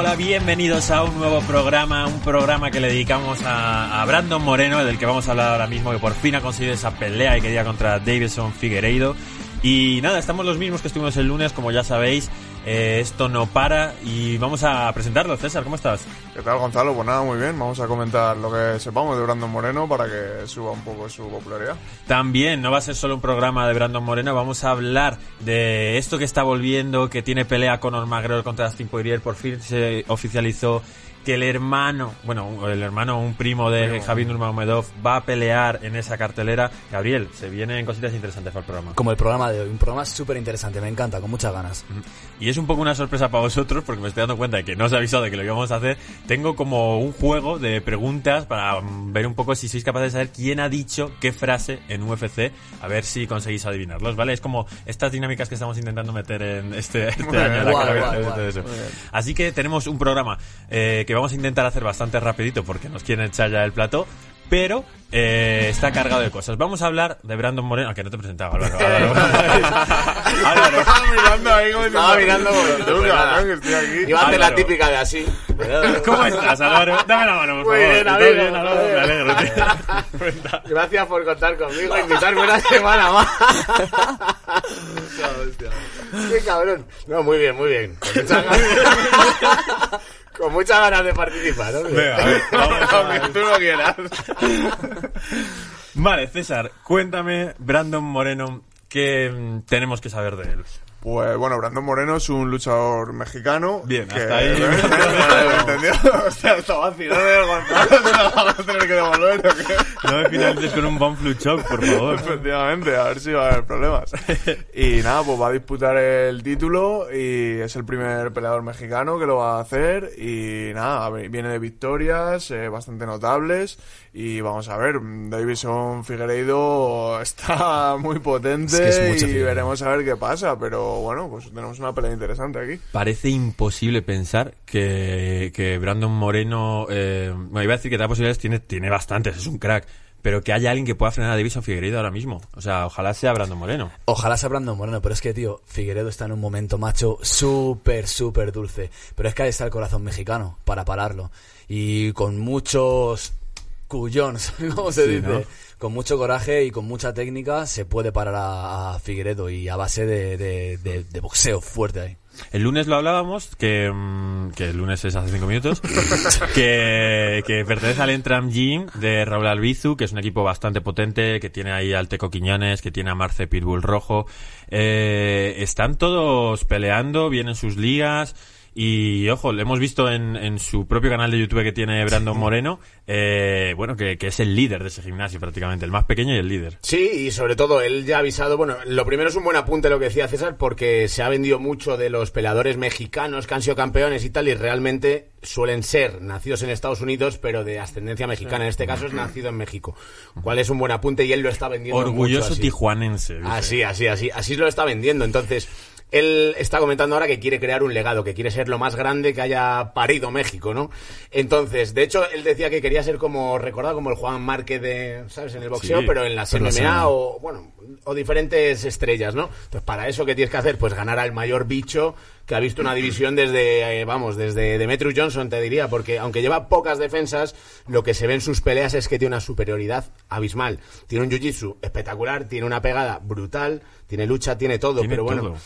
hola, bienvenidos a un nuevo programa, un programa que le dedicamos a, Brandon Moreno, del que vamos a hablar ahora mismo, que por fin ha conseguido esa pelea y quería contra Davidson Figueiredo. Y nada, estamos los mismos que estuvimos el lunes, como ya sabéis. Eh, esto no para y vamos a presentarlo. César, ¿cómo estás? ¿Qué tal, Gonzalo? Pues nada, muy bien. Vamos a comentar lo que sepamos de Brandon Moreno para que suba un poco su popularidad. También no va a ser solo un programa de Brandon Moreno, vamos a hablar de esto que está volviendo, que tiene pelea con McGregor contra Dustin Poirier. Por fin se oficializó que el hermano, bueno, el hermano, un primo de. Javier Nurmagomedov va a pelear en esa cartelera. Gabriel, se vienen cositas interesantes para el programa. Como el programa de hoy, un programa súper interesante, me encanta, con muchas ganas. Y es un poco una sorpresa para vosotros porque me estoy dando cuenta de que no os he avisado de que lo íbamos a hacer. Tengo como un juego de preguntas para mm, ver un poco si sois capaces de saber quién ha dicho qué frase en UFC. A ver si conseguís adivinarlos, ¿vale? Es como estas dinámicas que estamos intentando meter en este, este año. la Guay, guay. Así que tenemos un programa eh, que vamos a intentar hacer bastante rapidito porque nos quieren echar ya el plato. Pero eh, está cargado de cosas. Vamos a hablar de Brandon Moreno, aunque no te presentaba, Álvaro. Álvaro. Álvaro. Estaba mirando ahí como Estaba mirando que estoy aquí. Iba a hacer la típica de así. ¿Cómo estás, Álvaro? Dame la mano, por Muy favor. bien, ¿Todo amigo. bien, Álvaro? Me alegro, tío. Gracias por contar conmigo e invitarme una semana más. Qué cabrón. No, muy bien, muy bien. Con muchas ganas, de participar. ¿no? Venga, a ver, vamos a tú no quieras. Vale, César, cuéntame, Brandon Moreno, ¿qué mm, tenemos que saber de él? Pues bueno, Brandon Moreno es un luchador mexicano. Bien, que- hasta ahí. ¿Me entendió? Hostia, está vacilando el Gonzalo. ¿Se la vamos a tener que devolver o? No me finalices con un Bon Flu Choc, por favor. Efectivamente, a ver si va a haber problemas. Y nada, pues va a disputar el título y es el primer peleador mexicano que lo va a hacer. Y nada, viene de victorias eh, bastante notables. Y vamos a ver, Davison Figueiredo está muy potente Es que es mucho y Figueiredo. veremos a ver qué pasa. Pero bueno, pues tenemos una pelea interesante aquí. Parece imposible pensar que, que Brandon Moreno, eh, bueno, iba a decir que da posibilidades, tiene, tiene bastantes, es un crack, pero que haya alguien que pueda frenar a Davison Figueiredo ahora mismo. O sea, ojalá sea Brandon Moreno. Ojalá sea Brandon Moreno, pero es que, tío, Figueredo está en un momento, macho, súper, súper dulce. Pero es que ahí está el corazón mexicano para pararlo. Y con muchos cuyons, ¿cómo se Sí, dice? ¿no? Con mucho coraje y con mucha técnica se puede parar a, a Figueredo y a base de, de- de- de boxeo fuerte ahí. El lunes lo hablábamos, que, mm, que el lunes es hace cinco minutos, que, que pertenece al Entram Gym de Raúl Albizu, que es un equipo bastante potente, que tiene ahí al Teco Quiñones, que tiene a Marce Pitbull Rojo. Eh, están todos peleando, vienen sus ligas. Y ojo, lo hemos visto en, en su propio canal de YouTube que tiene Brandon Moreno, eh, bueno, que, que es el líder de ese gimnasio prácticamente, el más pequeño y el líder. Sí, y sobre todo él ya ha avisado, bueno, lo primero es un buen apunte lo que decía César, porque se ha vendido mucho de los peleadores mexicanos que han sido campeones y tal, y realmente suelen ser nacidos en Estados Unidos, pero de ascendencia mexicana. En este caso es nacido en México, cual es un buen apunte y él lo está vendiendo. Orgulloso mucho así. tijuanense. dice. Así, así, así, así lo está vendiendo. Entonces, él está comentando ahora que quiere crear un legado, que quiere ser lo más grande que haya parido México, ¿no? Entonces, de hecho, él decía que quería ser como, recordado como el Juan Márquez de, ¿sabes? En el boxeo, Sí, pero en sé. MMA o, bueno, o diferentes estrellas, ¿no? Entonces, para eso, ¿qué tienes que hacer? Pues ganar al mayor bicho que ha visto una división desde, eh, vamos, desde Demetrius Johnson, te diría, porque aunque lleva pocas defensas, lo que se ve en sus peleas es que tiene una superioridad abismal. Tiene un jiu-jitsu espectacular, tiene una pegada brutal, tiene lucha, tiene todo, Tiene pero bueno. todo.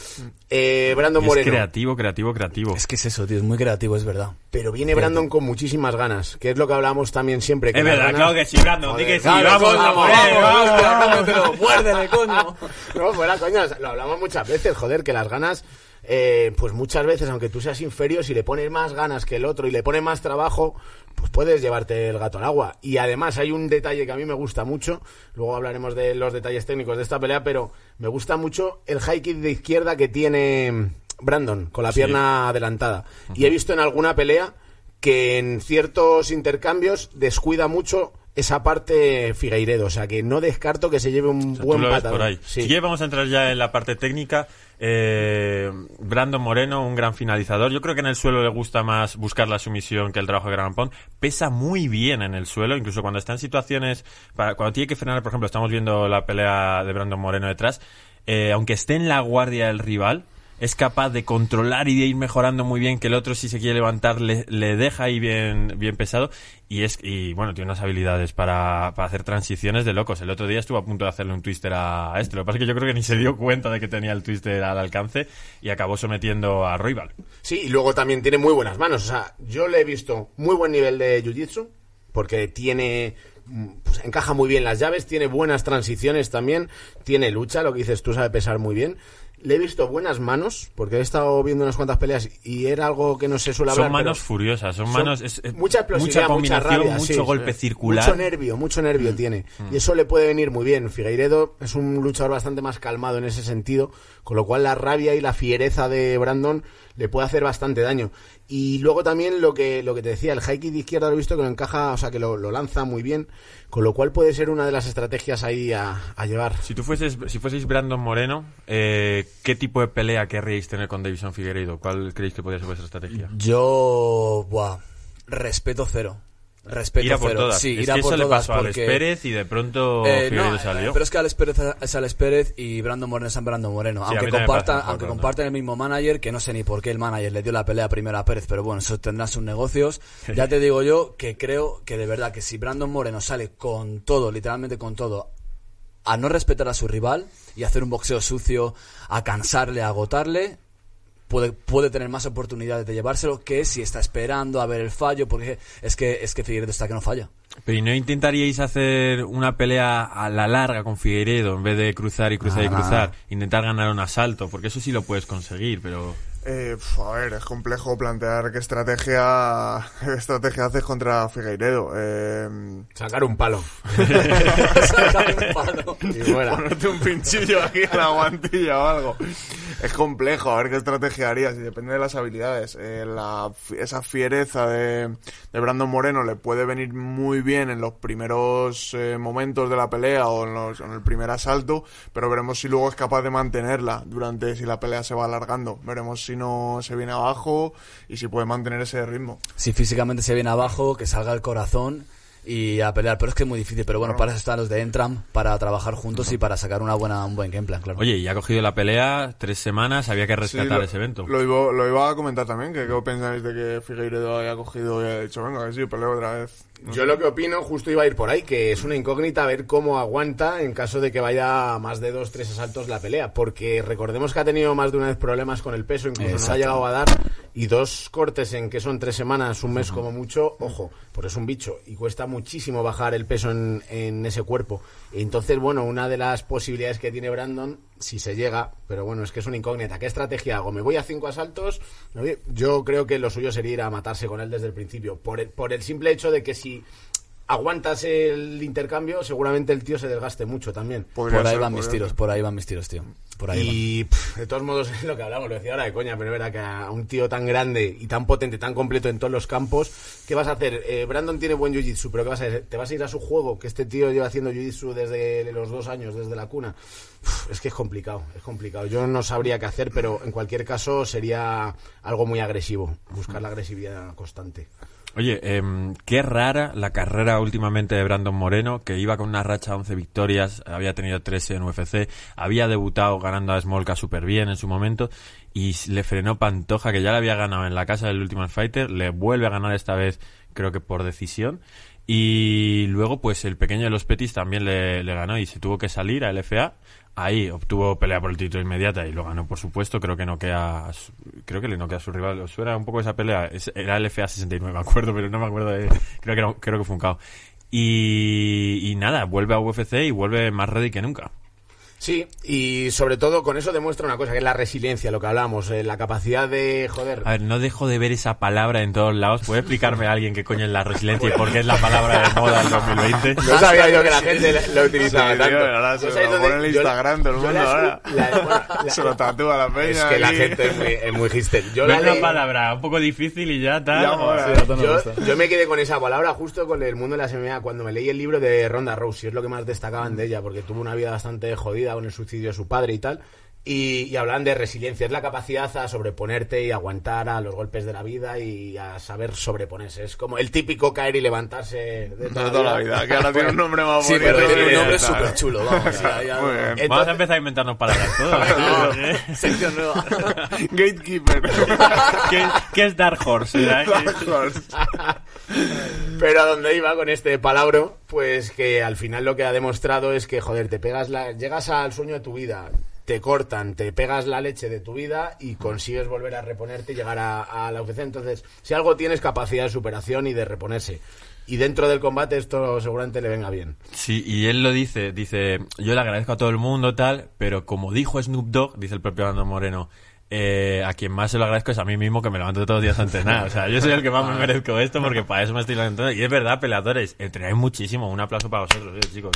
Eh, Brandon es Moreno. creativo, creativo, creativo. Es que es eso, tío, es muy creativo, es verdad. Pero viene Brandon con muchísimas ganas, que es lo que hablamos también siempre. Que Es verdad, ganas- claro que sí, Brandon, di que sí, Claro, vamos, coño, vamos, vamos. pero muérdele, coño. No, fuera coñas, lo hablamos muchas veces, joder, que las ganas, eh, pues muchas veces, aunque tú seas inferior, si le pones más ganas que el otro y le pones más trabajo, pues puedes llevarte el gato al agua. Y además hay un detalle que a mí me gusta mucho, luego hablaremos de los detalles técnicos de esta pelea, pero me gusta mucho el high kick de izquierda que tiene Brandon, con la Sí. pierna adelantada. Y he visto en alguna pelea que en ciertos intercambios descuida mucho esa parte Figueiredo, o sea que no descarto que se lleve un O sea, buen patadón. por ahí. Sí. Si vamos a entrar ya en la parte técnica. Eh, Brandon Moreno, un gran finalizador. Yo creo que en el suelo le gusta más buscar la sumisión que el trabajo de Gran Pound. Pesa muy bien en el suelo, incluso cuando está en situaciones, para, cuando tiene que frenar, por ejemplo, estamos viendo la pelea de Brandon Moreno detrás, eh, aunque esté en la guardia del rival, es capaz de controlar y de ir mejorando muy bien, que el otro si se quiere levantar le, deja ahí bien, bien pesado y es y bueno, tiene unas habilidades para, para hacer transiciones de locos. El otro día estuvo a punto de hacerle un twister a, a este, lo que pasa es que yo creo que ni se dio cuenta de que tenía el twister al alcance y acabó sometiendo a Roybal. Sí, y luego también tiene muy buenas manos. O sea, yo le he visto muy buen nivel de jiu-jitsu, porque tiene. mm, Pues encaja muy bien las llaves, tiene buenas transiciones también, tiene lucha, lo que dices tú sabe pesar muy bien. Le he visto buenas manos, porque he estado viendo unas cuantas peleas y era algo que no se suele hablar. Son manos furiosas, son, son manos... es- es mucha explosividad, mucha combinación, rabia, mucho sí. golpe circular. Mucho nervio, mucho nervio tiene. Y eso le puede venir muy bien. Figueiredo es un luchador bastante más calmado en ese sentido, con lo cual la rabia y la fiereza de Brandon le puede hacer bastante daño. Y luego también lo que, lo que te decía, el high kick de izquierda lo he visto que lo encaja, o sea, que lo, lo lanza muy bien, con lo cual puede ser una de las estrategias ahí a, a llevar. Si tú fueses, si fueseis Brandon Moreno, eh, ¿qué tipo de pelea querríais tener con Davison Figueiredo? ¿Cuál creéis que podría ser vuestra estrategia? Yo, buah, respeto cero. Respeto ir a por cero. todas. Sí, es ir a que por eso le todas pasó a Alex porque- Pérez y de pronto Eh, no, salió. Pero es que Alex Pérez es Alex Pérez y Brandon Moreno es Brandon Moreno. Sí, aunque compartan, aunque comparten el mismo manager, que no sé ni por qué el manager le dio la pelea primero a Pérez, pero bueno, eso tendrá sus negocios. Ya te digo yo que creo que de verdad que si Brandon Moreno sale con todo, literalmente con todo, a no respetar a su rival y hacer un boxeo sucio, a cansarle, a agotarle, puede, puede tener más oportunidades de llevárselo que si está esperando a ver el fallo, porque es que, es que Figueiredo está que no falla. Pero ¿y no intentaríais hacer una pelea a la larga con Figueiredo en vez de cruzar y cruzar y Ah. cruzar? Intentar ganar un asalto, porque eso sí lo puedes conseguir, pero... Eh, a ver, es complejo plantear qué estrategia, qué estrategia haces contra Figueiredo. Eh, Sacar un palo. Sacar un palo. Y fuera. ponerte un pinchillo aquí en la guantilla o algo. Es complejo, a ver qué estrategia harías y depende de las habilidades. Eh, la, esa fiereza de, de Brandon Moreno le puede venir muy bien en los primeros eh, momentos de la pelea o en, los- en el primer asalto, pero veremos si luego es capaz de mantenerla durante si la pelea se va alargando. Veremos si no se viene abajo y si puede mantener ese ritmo. Si físicamente se viene abajo, que salga el corazón y a pelear. Pero es que es muy difícil. Pero bueno, para eso están los de Entram, para trabajar juntos y para sacar una buena, un buen game plan, claro. Oye, y ha cogido la pelea tres semanas, había que Sí, rescatar lo- ese evento. Lo iba, lo iba a comentar también, que qué pensáis de que Figueiredo haya cogido y haya dicho, venga, que sí, peleo otra vez. Yo lo que opino, justo iba a ir por ahí, que es una incógnita ver cómo aguanta en caso de que vaya a más de dos, tres asaltos la pelea. Porque recordemos que ha tenido más de una vez problemas con el peso, incluso Exacto. ha llegado a dar. Y dos cortes en que son tres semanas, un mes como mucho, ojo, porque es un bicho y cuesta muchísimo bajar el peso en, en ese cuerpo. Entonces, bueno, una de las posibilidades que tiene Brandon, si se llega, pero bueno, es que es una incógnita. ¿Qué estrategia hago? ¿Me voy a cinco asaltos? ¿Me voy- Yo creo que lo suyo sería ir a matarse con él desde el principio. Por el, por el simple hecho de que si aguantas el intercambio, seguramente el tío se desgaste mucho también. Podría por ahí ser, van mis tiros, ser. por ahí van mis tiros, tío. Por ahí van. Y pff, de todos modos es lo que hablamos, lo decía ahora de coña, pero es verdad que a un tío tan grande y tan potente, tan completo en todos los campos, ¿qué vas a hacer? Eh, Brandon tiene buen jiu-jitsu, pero ¿qué vas a hacer? ¿Te vas a ir a su juego? Que este tío lleva haciendo jiu-jitsu desde los dos años, desde la cuna. Uf, es que es complicado, es complicado. Yo no sabría qué hacer, pero en cualquier caso sería algo muy agresivo, buscar la agresividad constante. Oye, em, qué rara la carrera últimamente de Brandon Moreno, que iba con una racha de 11 victorias, había tenido 13 en UFC, había debutado ganando a Smolka súper bien en su momento, y le frenó Pantoja, que ya le había ganado en la casa del Ultimate Fighter, le vuelve a ganar esta vez, creo que por decisión, y luego pues el pequeño de los Petis también le, le ganó y se tuvo que salir a LFA, ahí obtuvo pelea por el título inmediata y lo ganó por supuesto, creo que noquea, a su- creo que le noquea a su rival, ¿os suena un poco esa pelea? Era LFA 69, me acuerdo, pero no me acuerdo de, creo que creo que fue un KO. Y, y nada, vuelve a UFC y vuelve más ready que nunca. Sí, y sobre todo con eso demuestra una cosa, que es la resiliencia, lo que hablamos, eh, la capacidad de, joder, A ver, no dejo de ver esa palabra en todos lados. ¿Puede explicarme a alguien qué coño es la resiliencia y por qué es la palabra de moda del 2020? No sabía yo que la gente lo utilizaba Sí, tanto. tío, ahora se ¿No lo pone en Instagram todo el mundo la- ahora. la- la- Se lo tatúa la peña. Es que la gente es muy, es muy hipster. Yo, la Ves la leí- palabra un poco difícil y ya tal. Ya. Sí, yo, yo me quedé con esa palabra justo con el mundo de la MMA cuando me leí el libro de Ronda Rousey, es lo que más destacaban de ella, porque tuvo una vida bastante jodida con el suicidio de su padre y tal. Y, y hablan de resiliencia, es la capacidad a sobreponerte y aguantar a los golpes de la vida y a saber sobreponerse. Es como el típico caer y levantarse de De toda la vida, que ahora tiene un nombre más Sí, bonito. pero tiene un nombre súper chulo, vamos. ya, ya-. Entonces- Vamos a empezar a inventarnos palabras todos. ¿eh? Sección nueva. Gatekeeper. ¿Qué, qué es Dark Horse? ¿verdad? Pero a donde iba con este palabro, pues que al final lo que ha demostrado es que, joder, te pegas la, llegas al sueño de tu vida, te cortan, te pegas la leche de tu vida y consigues volver a reponerte y llegar a, la UFC. Entonces, si algo tienes capacidad de superación y de reponerse. Y dentro del combate esto seguramente le venga bien. Sí, y él lo dice, dice, yo le agradezco a todo el mundo, tal, pero como dijo Snoop Dogg, dice el propio Brandon Moreno, eh, a quien más se lo agradezco es a mí mismo que me levanto todos los días a entrenar. O sea, yo soy el que más me merezco esto porque para eso me estoy levantando. Y es verdad, peleadores, entrenáis muchísimo. Un aplauso para vosotros, eh, chicos.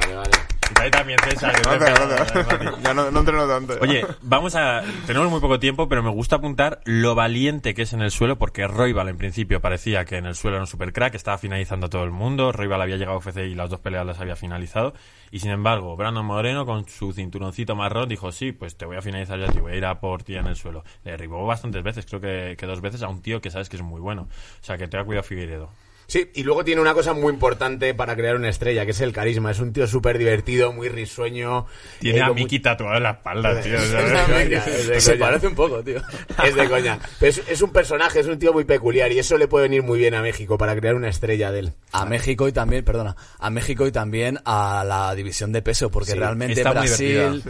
Vale, vale. Y para ti también, César. que te Gracias, gracias. Ya no, no entreno tanto. Oye, vamos a. Tenemos muy poco tiempo, pero me gusta apuntar lo valiente que es en el suelo, porque Roybal en principio parecía que en el suelo era un supercrack, estaba finalizando a todo el mundo. Roybal había llegado a UFC y las dos peleas las había finalizado. Y sin embargo, Brandon Moreno, con su cinturoncito marrón, dijo: Sí, pues te voy a finalizar ya, te voy a ir a por ti en el suelo. Le derribó bastantes veces, creo que, que dos veces a un tío que sabes que es muy bueno. O sea, que tenga cuidado, Figueiredo. Sí, y luego tiene una cosa muy importante para crear una estrella, que es el carisma. Es un tío súper divertido, muy risueño. Tiene eh, a Miki tatuado en la espalda, tío. Se parece un poco, tío. Es de coña. Pero es, es un personaje, es un tío muy peculiar y eso le puede venir muy bien a México para crear una estrella de él. A México y también, perdona, a México y también a la división de peso, porque Sí, realmente está muy Brasil,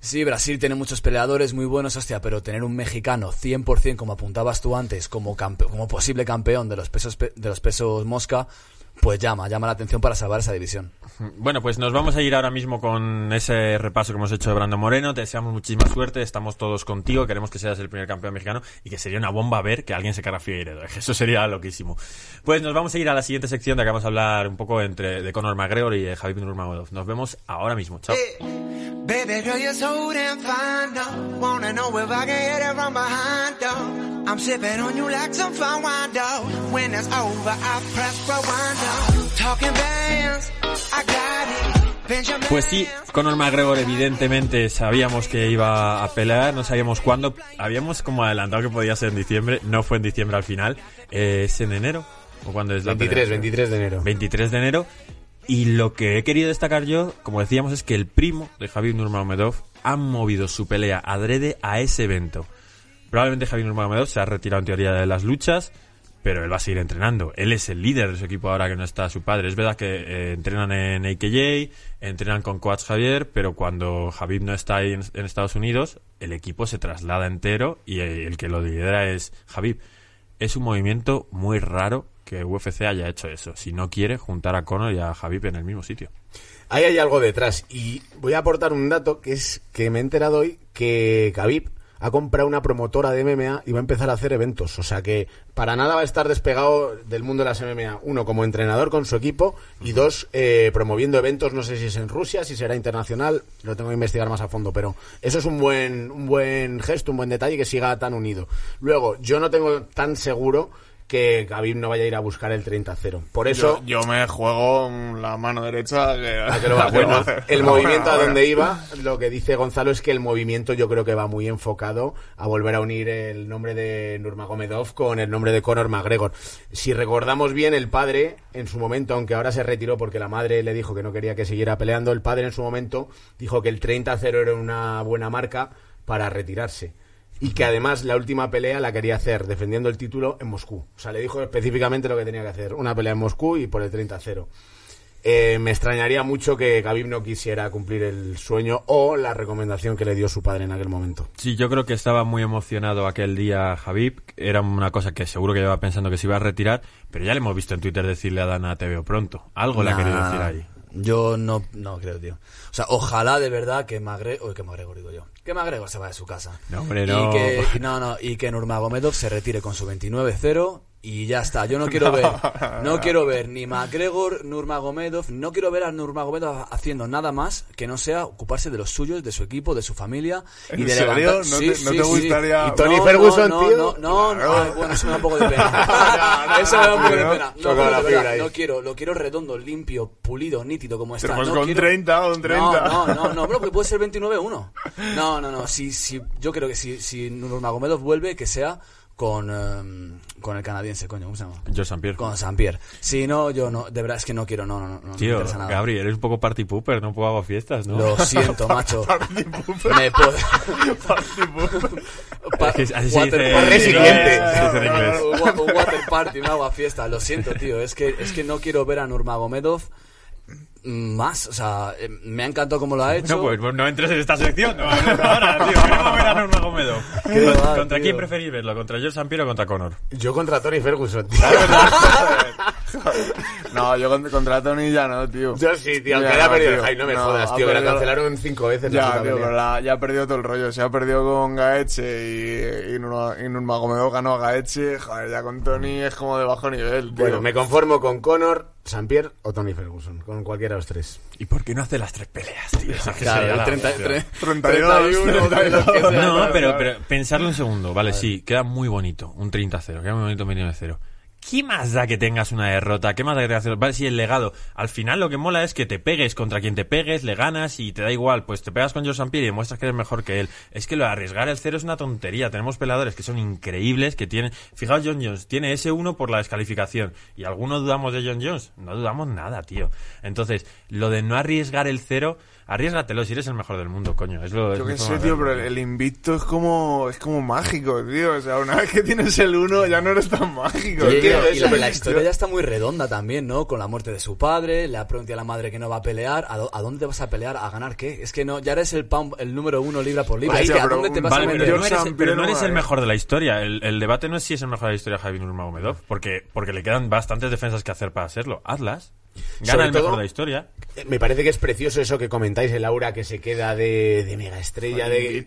sí, Brasil tiene muchos peleadores muy buenos, hostia, pero tener un mexicano 100%, como apuntabas tú antes, como campe- como posible campeón de los pesos pe- de los pesos mosca, pues llama, llama la atención para salvar esa división. Bueno, pues nos vamos a ir ahora mismo con ese repaso que hemos hecho de Brando Moreno. Te deseamos muchísima suerte, estamos todos contigo, queremos que seas el primer campeón mexicano y que sería una bomba ver que alguien se cara a Figueiredo. Eso sería loquísimo. Pues nos vamos a ir a la siguiente sección de que vamos a hablar un poco entre de Conor McGregor y de Javid Nurmagomedov. Nos vemos ahora mismo. Chao. Baby Pues sí, Conor McGregor evidentemente sabíamos que iba a pelear, no sabíamos cuándo. Habíamos como adelantado que podía ser en diciembre, no fue en diciembre al final. Eh, ¿Es en enero? ¿O cuándo es la 23, pelea? 23 de enero. 23 de enero. Y lo que he querido destacar yo, como decíamos, es que el primo de Javier Nurmagomedov ha movido su pelea adrede a ese evento. Probablemente Javier Nurmagomedov se ha retirado en teoría de las luchas, pero él va a seguir entrenando. Él es el líder de su equipo ahora que no está su padre. Es verdad que eh, entrenan en AKJ, entrenan con Coach Javier, pero cuando Javier no está ahí en, Estados Unidos, el equipo se traslada entero y eh, el que lo lidera es Javier. Es un movimiento muy raro que UFC haya hecho eso. Si no quiere juntar a Conor y a Javib en el mismo sitio. Ahí hay algo detrás y voy a aportar un dato que es que me he enterado hoy que Khabib ha comprado una promotora de MMA y va a empezar a hacer eventos. O sea que para nada va a estar despegado del mundo de las MMA. Uno, como entrenador con su equipo y dos, eh, promoviendo eventos. No sé si es en Rusia, si será internacional. Lo tengo que investigar más a fondo, pero eso es un buen, un buen gesto, un buen detalle que siga tan unido. Luego, yo no tengo tan seguro que Khabib no vaya a ir a buscar el 30-0. Por eso... Yo, yo me juego la mano derecha que, lo va hacer. hacer. El movimiento bueno, a donde bueno. iba, lo que dice Gonzalo es que el movimiento yo creo que va muy enfocado a volver a unir el nombre de Nurmagomedov con el nombre de Conor McGregor. Si recordamos bien, el padre en su momento, aunque ahora se retiró porque la madre le dijo que no quería que siguiera peleando, el padre en su momento dijo que el 30-0 era una buena marca para retirarse. Y que además la última pelea la quería hacer defendiendo el título en Moscú. O sea, le dijo específicamente lo que tenía que hacer. Una pelea en Moscú y por el 30-0. Eh, me extrañaría mucho que Khabib no quisiera cumplir el sueño o la recomendación que le dio su padre en aquel momento. Sí, yo creo que estaba muy emocionado aquel día Javib. Era una cosa que seguro que llevaba pensando que se iba a retirar, pero ya le hemos visto en Twitter decirle a Dana te veo pronto. Algo le ha querido decir ahí. Yo no, no creo, tío. O sea, ojalá de verdad que McGregor, uy, que McGregor digo yo, que se vaya de su casa. No, hombre, no. Y que, no, no, y que Nurmagomedov se retire con su 29-0 Y ya está, yo no quiero ver, no quiero ver ni McGregor, Nurmagomedov, no quiero ver a Nurmagomedov haciendo nada más que no sea ocuparse de los suyos, de su equipo, de su familia y ¿En de serio? levantar. ¿No Sí, te- sí, no te sí. gustaría- ¿Y Tony No, Ferguson, no, tío? No, no, no, Claro. ay, bueno, eso me da un poco de pena. eso me da un poco de pena. No, pero de verdad, no quiero, lo quiero redondo, limpio, pulido, nítido como está. Pues no con quiero- 30 o un 30. No, no, no, no, bro, que puede ser 29-1. No, no, no, si, si, yo creo que si, si Nurmagomedov vuelve, que sea con, em, con el canadiense, coño, ¿cómo se llama? George St. Pierre. Con San Pierre. Si no, yo no, de verdad es que no quiero, no, no, no, no me Tío, interesa nada. Gabri, eres un poco party pooper, no puedo hago fiestas, ¿no? Lo siento, macho. Me puedo... Pa- Es que así se dice- party. Resiliente. water party, un agua fiesta. Lo siento, tío. Es que, es que no quiero ver a Nurmagomedov más. O sea, eh, me ha encantado cómo lo ha hecho. No, pues, pues no entres en esta sección. No ahora, tío. ¿Cómo ver a Nurmagomedov? Qué ¿Con- va, ¿Contra tío. quién preferís verlo? ¿Contra George St. Pierre o contra Conor? Yo contra Tony Ferguson, tío. No, yo con- contra Tony ya no, tío. Yo sí, tío, aunque Ya, le ha perdido. tío. Ay, no me No, jodas, tío, que la cancelaron cinco veces. Ya, tío, pero la- ya ha perdido todo el rollo. Se ha perdido con Gaeche y, y, Nurma- y ganó a Gaeche. Joder, ya con Tony es como de bajo nivel, tío. Bueno, me conformo con Conor, St. Pierre o Tony Ferguson, con cualquiera de los tres. ¿Y por qué no hace las tres peleas, tío? Es que Claro, sería el la 30, hostia. tre- 32, 31, lo que sea. No, pero, pero pensarlo un segundo. Vale, sí, queda muy bonito. Un 30-0. Queda muy bonito un 29-0. ¿Qué más da que tengas una derrota? ¿Qué más da que tengas... Vale, sí, el legado. Al final lo que mola es que te pegues contra quien te pegues, le ganas y te da igual. Pues te pegas con St. Pierre y demuestras que eres mejor que él. Es que lo de arriesgar el cero es una tontería. Tenemos peleadores que son increíbles, que tienen... Fijaos, John Jones tiene ese uno por la descalificación. ¿Y algunos dudamos de John Jones? No dudamos nada, tío. Entonces, lo de no arriesgar el cero... Arriesgatelo si eres el mejor del mundo, coño. Es lo, Yo qué sé, tío, pero el, el invicto es como, es como mágico, tío. O sea, una vez que tienes el uno ya no eres tan mágico, Y, tío. y la, la historia ya está muy redonda también, ¿no? Con la muerte de su padre, le ha preguntado a la madre que no va a pelear. ¿A, do- a dónde te vas a pelear? ¿A ganar qué? Es que no, ya eres el, pound- el número uno libra por libra. Vale, es que, ¿a pero dónde te vas Vale, a pero meter? no eres, George pero no eres el no mejor de la historia. El, el debate no es si es el mejor de la historia Javi Nurmagomedov, porque, porque le quedan bastantes defensas que hacer para serlo. Hazlas. Gana Sobre el mejor todo- de la historia. Eh, Me parece que es precioso eso que comentáis, el aura que se queda de, de mega estrella, de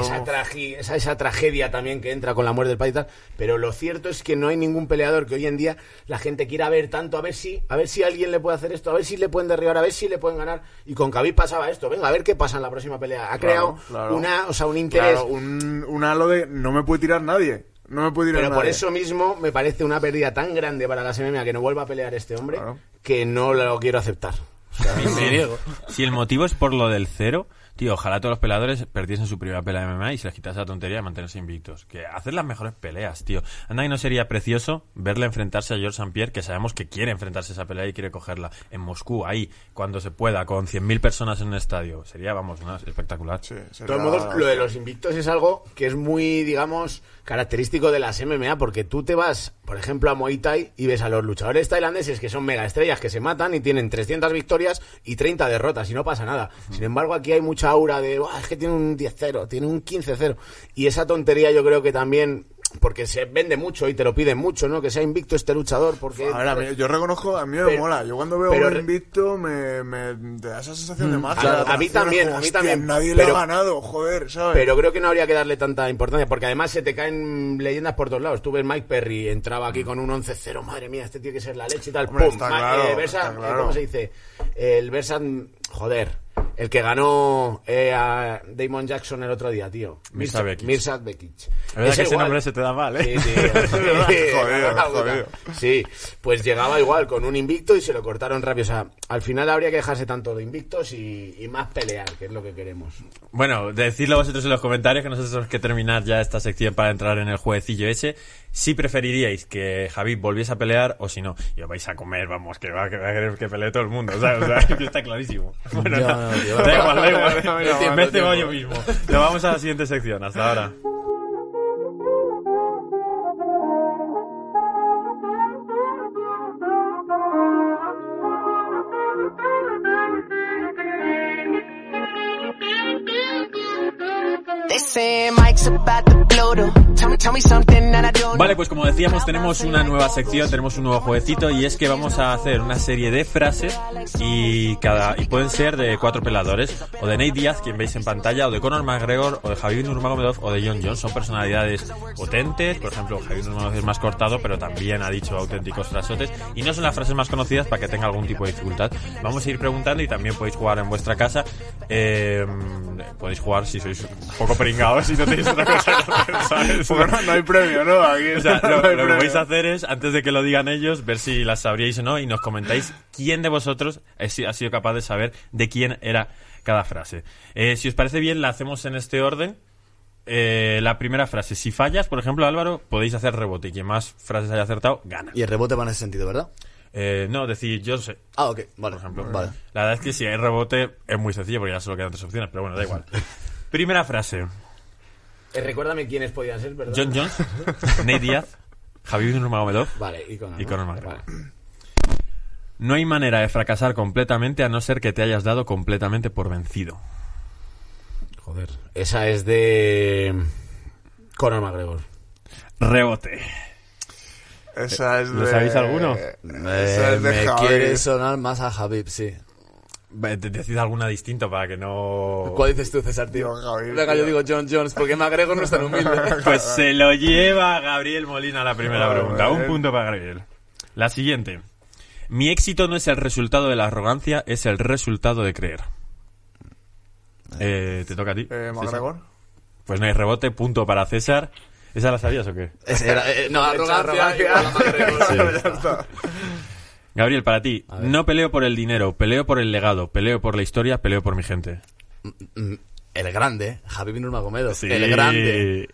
esa, tragi- esa, esa tragedia también que entra con la muerte del país y tal. Pero lo cierto es que no hay ningún peleador que hoy en día la gente quiera ver tanto, a ver si, a ver si alguien le puede hacer esto, a ver si le pueden derribar, a ver si le pueden ganar. Y con Khabib pasaba esto, venga, a ver qué pasa en la próxima pelea. Ha creado claro. una, o sea, un interés. Claro, un, un halo de no me puede tirar nadie. No me Pero por eso mismo me parece una pérdida tan grande para la MMA que no vuelva a pelear este hombre Claro. que no lo quiero aceptar. Me niego. Si el motivo es por lo del cero, tío, ojalá todos los peleadores perdiesen su primera pelea de MMA y se les quitase la tontería de mantenerse invictos. Que hacer las mejores peleas, tío. Anda que no sería precioso verle enfrentarse a George St. Pierre, que sabemos que quiere enfrentarse a esa pelea y quiere cogerla en Moscú, ahí, cuando se pueda, con 100.000 personas en un estadio. Sería, vamos, una- espectacular. Sí, De todos modos, lo de los invictos es algo que es muy, digamos, característico de las MMA, porque tú te vas, por ejemplo, a Muay Thai y ves a los luchadores tailandeses que son mega estrellas, que se matan y tienen 300 victorias y 30 derrotas y no pasa nada. Sin embargo, aquí hay mucha aura de, "Buah, es que tiene un 10-0, tiene un 15-0. Y esa tontería yo creo que también, porque se vende mucho y te lo piden mucho, ¿no? Que sea invicto este luchador, porque... A ver, a mí- yo reconozco, a mí me Pero- mola. Yo cuando veo pero un invicto me, me da esa sensación de magia. a- de a mí también, como, a mí también, Nadie pero- le ha ganado, joder, ¿sabes? Pero creo que no habría que darle tanta importancia, porque además se te caen leyendas por todos lados. Tú ves Mike Perry, entraba aquí con un 11-0, madre mía, este tiene que ser la leche y tal. Hombre, ¡Pum! está claro, eh, Versa- está eh, claro. ¿Cómo se dice? El Versa, joder, el que ganó eh, a Damon Jackson el otro día, tío. Mirza Bekic. Mirza Bekic. Es verdad que ese nombre se te da mal, ¿eh? Sí, sí. Jodido. Sí, pues llegaba igual con un invicto y se lo cortaron rápido. O sea, al final habría que dejarse tanto de invictos y, y más pelear, que es lo que queremos. Bueno, decidlo vosotros en los comentarios que nosotros tenemos que terminar ya esta sección para entrar en el jueguecillo ese. Si preferiríais que Javi volviese a pelear o si no. Y os vais a comer, vamos, que va, a querer que pelee todo el mundo. ¿sabes? O sea, que está clarísimo. Bueno, Yo no, no, tío. da igual, da igual. No, no, no, Me no, cebo no. yo mismo. Nos vamos a la siguiente sección. Hasta ahora. Vale, pues como decíamos, tenemos una nueva sección, tenemos un nuevo jueguecito y es que vamos a hacer una serie de frases y cada y pueden ser de cuatro peladores o de Nate Díaz, quien veis en pantalla, o de Conor McGregor, o de Javier Nurmagomedov o de John Jones. Son personalidades potentes, por ejemplo, Javier Nurmagomedov es más cortado, pero también ha dicho auténticos frasotes y no son las frases más conocidas para que tenga algún tipo de dificultad. Vamos a ir preguntando y también podéis jugar en vuestra casa. Eh, podéis jugar si sois un poco pringados y no tenéis otra cosa que hacer, ¿sabes? Porque no, no hay premio, ¿no? Aquí O sea, no lo, hay lo que premio. vais a hacer es, antes de que lo digan ellos, ver si las sabríais o no y nos comentáis quién de vosotros ha si- ha sido capaz de saber de quién era cada frase. Eh, si os parece bien, la hacemos en este orden. Eh, la primera frase, si fallas, por ejemplo, Álvaro, podéis hacer rebote y quien más frases haya acertado, gana. Y el rebote va en ese sentido, ¿verdad? Eh, no, decir, yo sé, Ah, ok, vale. por ejemplo. Vale. La verdad es que si hay rebote es muy sencillo porque ya solo quedan tres opciones, pero bueno, da igual. Primera frase, Eh, recuérdame quiénes podían ser, ¿verdad? John Jones, Nate Díaz, Javier Nurmagomedov, Vale, y Conor. Y ¿no? Conor McGregor. Vale. No hay manera de fracasar completamente a no ser que te hayas dado completamente por vencido. Joder. Esa es de. Conor McGregor. Rebote. Esa es de... ¿Lo sabéis alguno? Esa Eh, es de me Javi. quiere sonar más a Javib, sí. Decid alguna distinta para que no... ¿Cuál dices tú, César, tío? Venga, yo digo John Jones, porque McGregor no es tan humilde. Pues se lo lleva Gabriel Molina la primera pregunta. Un punto para Gabriel. La siguiente. Mi éxito no es el resultado de la arrogancia, es el resultado de creer. Eh, ¿Te toca a ti? Eh? McGregor. Pues no hay rebote, punto para César. ¿Esa la sabías o qué? Era, eh, no, arrogancia. arrogancia. Sí. Gabriel, para ti, no peleo por el dinero, peleo por el legado, peleo por la historia, peleo por mi gente. Mm, El grande, Javib Nurmagomedov. Sí. El grande.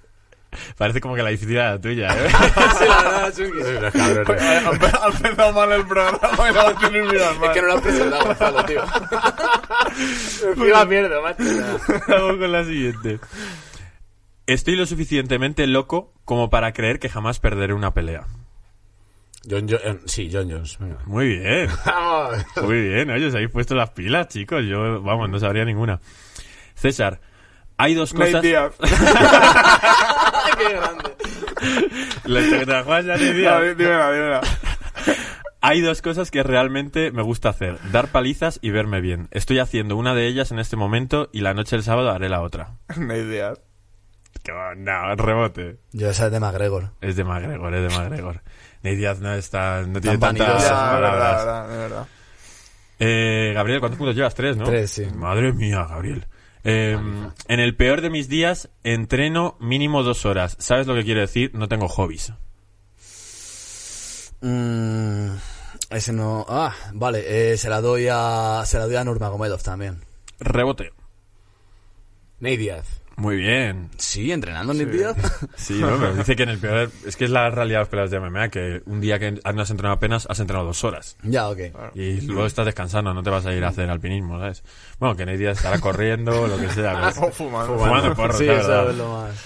Parece como que la difícil era tuya, ¿eh? sí, la verdad. Los cabrones. Ha empe- ha empezado mal el programa y lo va a terminar Es mal. que no lo has presentado, Gonzalo, tío. Encima mierda, macho. Vamos con la siguiente. Estoy lo suficientemente loco como para creer que jamás perderé una pelea. John Jo- eh, sí, John Jones. Venga. Muy bien, muy bien. Oye, os habéis puesto las pilas, chicos. Yo, vamos, no sabría ninguna. César, hay dos Nate cosas... Díaz. Qué grande. Le- te- Juan, ya te decía. No, dí- dímela, dímela. Hay dos cosas que realmente me gusta hacer. Dar palizas y verme bien. Estoy haciendo una de ellas en este momento y la noche del sábado haré la otra. Nate Díaz. Que No, rebote. Yo esa es de McGregor. Es de McGregor, es de McGregor. Nate Diaz no está, no tiene Tan tantas. Ya, palabras. de verdad, de verdad. Eh, Gabriel, ¿cuántos puntos llevas? Tres, ¿no? Tres, sí. Madre mía, Gabriel. Eh, en el peor de mis días entreno mínimo dos horas. ¿Sabes lo que quiero decir? No tengo hobbies. Mm, ese no. Ah, vale. eh, se la doy a. Se la doy a Nurmagomedov también. Rebote. Ney Díaz. Muy bien. Sí, entrenando en Díaz. Sí, no, pero dice que en el peor... Es que es la realidad de los peleas de MMA, que un día que no has entrenado apenas, has entrenado dos horas. ya, ok. Y luego estás descansando, no te vas a ir a hacer alpinismo, ¿sabes? Bueno, que Nate Diaz estará corriendo, lo que sea. O fumando. Fumando porros, sí, eso es lo más.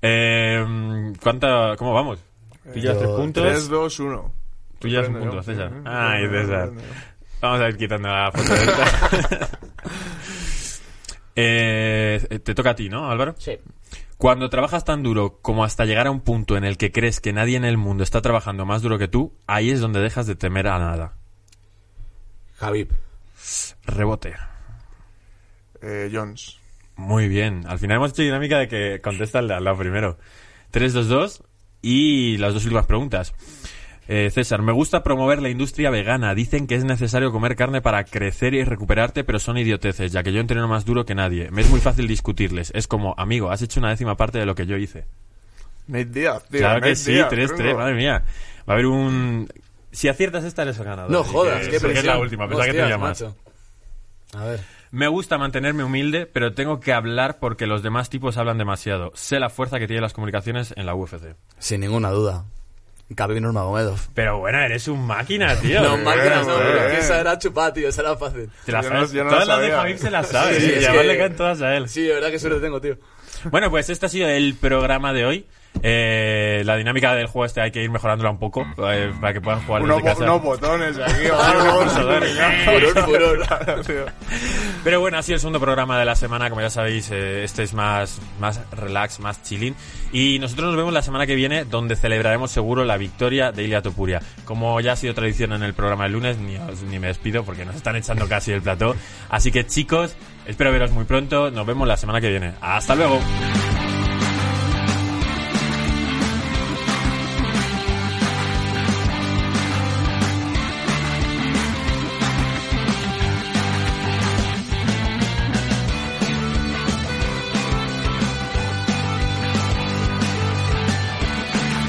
Eh, ¿cuánta, ¿Cómo vamos? ¿Tú llevas Yo- tres puntos? 3, 2, 1. Tú llevas un punto. César. Ay, César. Vamos a ir quitando la foto de esta. eh, te toca a ti, ¿no, Álvaro? Sí. Cuando trabajas tan duro como hasta llegar a un punto en el que crees que nadie en el mundo está trabajando más duro que tú, ahí es donde dejas de temer a nada. Javib. Rebote. Eh, Jones. Muy bien. Al final hemos hecho dinámica de que contesta de al lado primero. 3-2-2 y las dos últimas preguntas. Eh, César, me gusta promover la industria vegana. Dicen que es necesario comer carne para crecer y recuperarte, pero son idioteces, ya que yo entreno más duro que nadie. Me es muy fácil discutirles. Es como, amigo, has hecho una décima parte de lo que yo hice. Nate Díaz, tío. claro que sí, Díaz, 3-3, tronco. madre mía. Va a haber un... Si aciertas esta, eres el ganador. No jodas, que- qué presión. es la última, pensaba que más. macho. A ver. Me gusta mantenerme humilde, pero tengo que hablar porque los demás tipos hablan demasiado. Sé la fuerza que tienen las comunicaciones en la UFC. Sin ninguna duda. Khabib Nurmagomedov. Pero bueno, eres un máquina, tío. No, máquinas no, pero que esa era chupada, tío. Esa era fácil. Te las Yo no- sabes. yo no Todas las de. Javib se las sabe. Sí, y es además que- le caen todas a él. Sí, de verdad que suerte tengo, tío. Bueno, pues este ha sido el programa de hoy. Eh, la dinámica del juego este hay que ir mejorándola un poco eh, para que puedan jugar Unos, desde casa. unos botones aquí. Pero bueno, así el segundo programa de la semana, como ya sabéis, eh, este es más, más relax, más chilling. Y nosotros nos vemos la semana que viene, donde celebraremos seguro la victoria de Ilia Topuria. Como ya ha sido tradición en el programa del lunes, ni, os- ni me despido porque nos están echando casi el plató. Así que chicos, espero veros muy pronto. Nos vemos la semana que viene. Hasta luego.